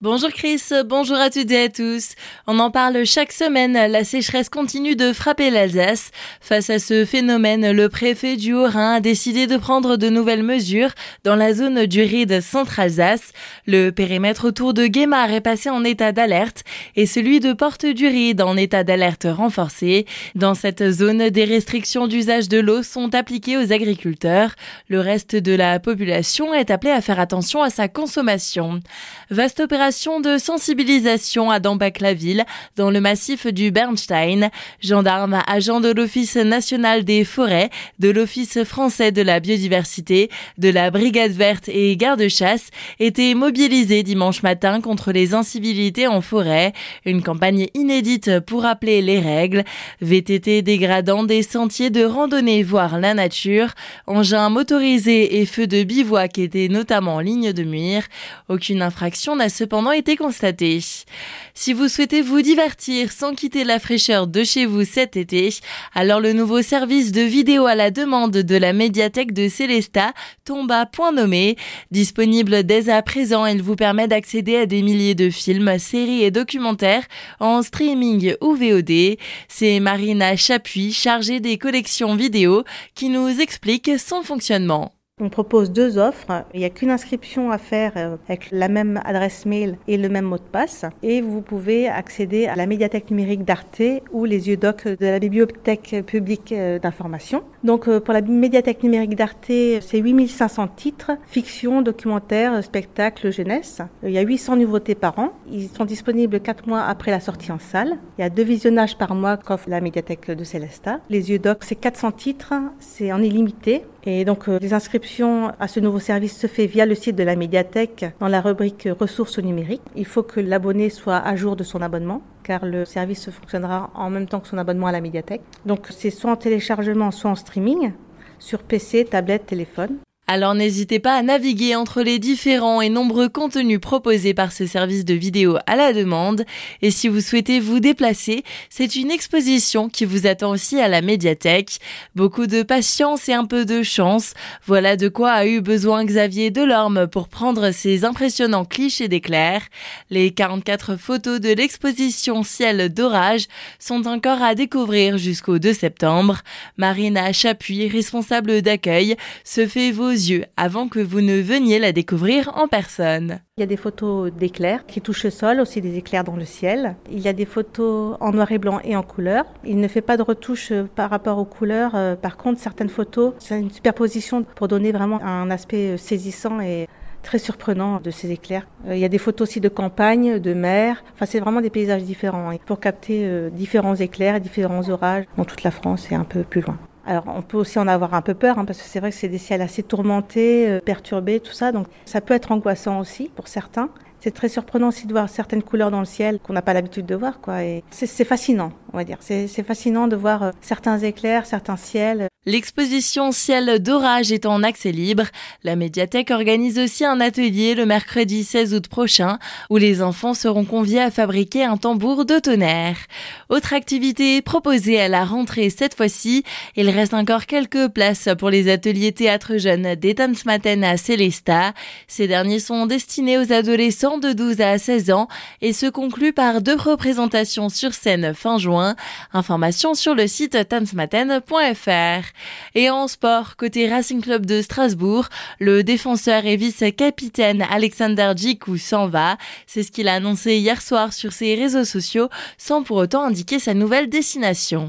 Bonjour Chris, bonjour à toutes et à tous. On en parle chaque semaine, la sécheresse continue de frapper l'Alsace. Face à ce phénomène, le préfet du Haut-Rhin a décidé de prendre de nouvelles mesures dans la zone du Ride Centre-Alsace. Le périmètre autour de Guémar est passé en état d'alerte et celui de Porte du Ride en état d'alerte renforcé. Dans cette zone, des restrictions d'usage de l'eau sont appliquées aux agriculteurs. Le reste de la population est appelé à faire attention à sa consommation. Vaste opération de sensibilisation à Dambach-la-Ville, dans le massif du Bernstein. Gendarmes, agents de l'Office national des forêts, de l'Office français de la biodiversité, de la Brigade verte et garde-chasse étaient mobilisés dimanche matin contre les incivilités en forêt. Une campagne inédite pour rappeler les règles. VTT dégradant des sentiers de randonnée, voire la nature. Engins motorisés et feux de bivouac étaient notamment en ligne de mire. Aucune infraction n'a cependant été constaté. Si vous souhaitez vous divertir sans quitter la fraîcheur de chez vous cet été, alors le nouveau service de vidéo à la demande de la médiathèque de Célesta tombe à point nommé. Disponible dès à présent, il vous permet d'accéder à des milliers de films, séries et documentaires en streaming ou VOD. C'est Marina Chapuis, chargée des collections vidéo, qui nous explique son fonctionnement. On propose deux offres. Il n'y a qu'une inscription à faire euh, avec la même adresse mail et le même mot de passe. Et vous pouvez accéder à la médiathèque numérique d'Arte ou les yeux doc de la bibliothèque publique euh, d'information. Donc euh, pour la médiathèque numérique d'Arte, c'est 8500 titres, fiction, documentaire, spectacle, jeunesse. Il y a 800 nouveautés par an. Ils sont disponibles 4 mois après la sortie en salle. Il y a deux visionnages par mois qu'offre la médiathèque de Célesta. Les yeux doc, c'est 400 titres, c'est en illimité. Et donc les inscriptions à ce nouveau service se fait via le site de la médiathèque dans la rubrique ressources numériques. Il faut que l'abonné soit à jour de son abonnement car le service fonctionnera en même temps que son abonnement à la médiathèque. Donc c'est soit en téléchargement, soit en streaming sur PC, tablette, téléphone. Alors n'hésitez pas à naviguer entre les différents et nombreux contenus proposés par ce service de vidéo à la demande. Et si vous souhaitez vous déplacer, c'est une exposition qui vous attend aussi à la médiathèque. Beaucoup de patience et un peu de chance. Voilà de quoi a eu besoin Xavier Delorme pour prendre ces impressionnants clichés d'éclairs. Les 44 photos de l'exposition Ciel d'orage sont encore à découvrir jusqu'au 2 septembre. Marina Chapuis, responsable d'accueil, se fait vos avant que vous ne veniez la découvrir en personne. Il y a des photos d'éclairs qui touchent le sol, aussi des éclairs dans le ciel. Il y a des photos en noir et blanc et en couleur. Il ne fait pas de retouche euh, par rapport aux couleurs. Euh, par contre, certaines photos, c'est une superposition pour donner vraiment un aspect euh, saisissant et très surprenant de ces éclairs. Il y a des photos aussi de campagne, de mer. Enfin, c'est vraiment des paysages différents pour capter différents éclairs, différents orages dans toute la France et un peu plus loin. Alors on peut aussi en avoir un peu peur, hein, parce que c'est vrai que c'est des ciels assez tourmentés, euh, perturbés, tout ça, donc ça peut être angoissant aussi pour certains. C'est très surprenant aussi de voir certaines couleurs dans le ciel qu'on n'a pas l'habitude de voir, quoi. Et c'est fascinant, on va dire. C'est fascinant de voir euh, certains éclairs, certains ciels. L'exposition Ciel d'orage est en accès libre. La médiathèque organise aussi un atelier le mercredi 16 août prochain où les enfants seront conviés à fabriquer un tambour de tonnerre. Autre activité proposée à la rentrée cette fois-ci, il reste encore quelques places pour les ateliers théâtre jeunes des Matin à Célesta. Ces derniers sont destinés aux adolescents de 12 à 16 ans et se concluent par deux représentations sur scène fin juin. Information sur le site tansmaten.fr. Et en sport, côté Racing Club de Strasbourg, le défenseur et vice-capitaine Alexander Djikou s'en va. C'est ce qu'il a annoncé hier soir sur ses réseaux sociaux sans pour autant indiquer sa nouvelle destination.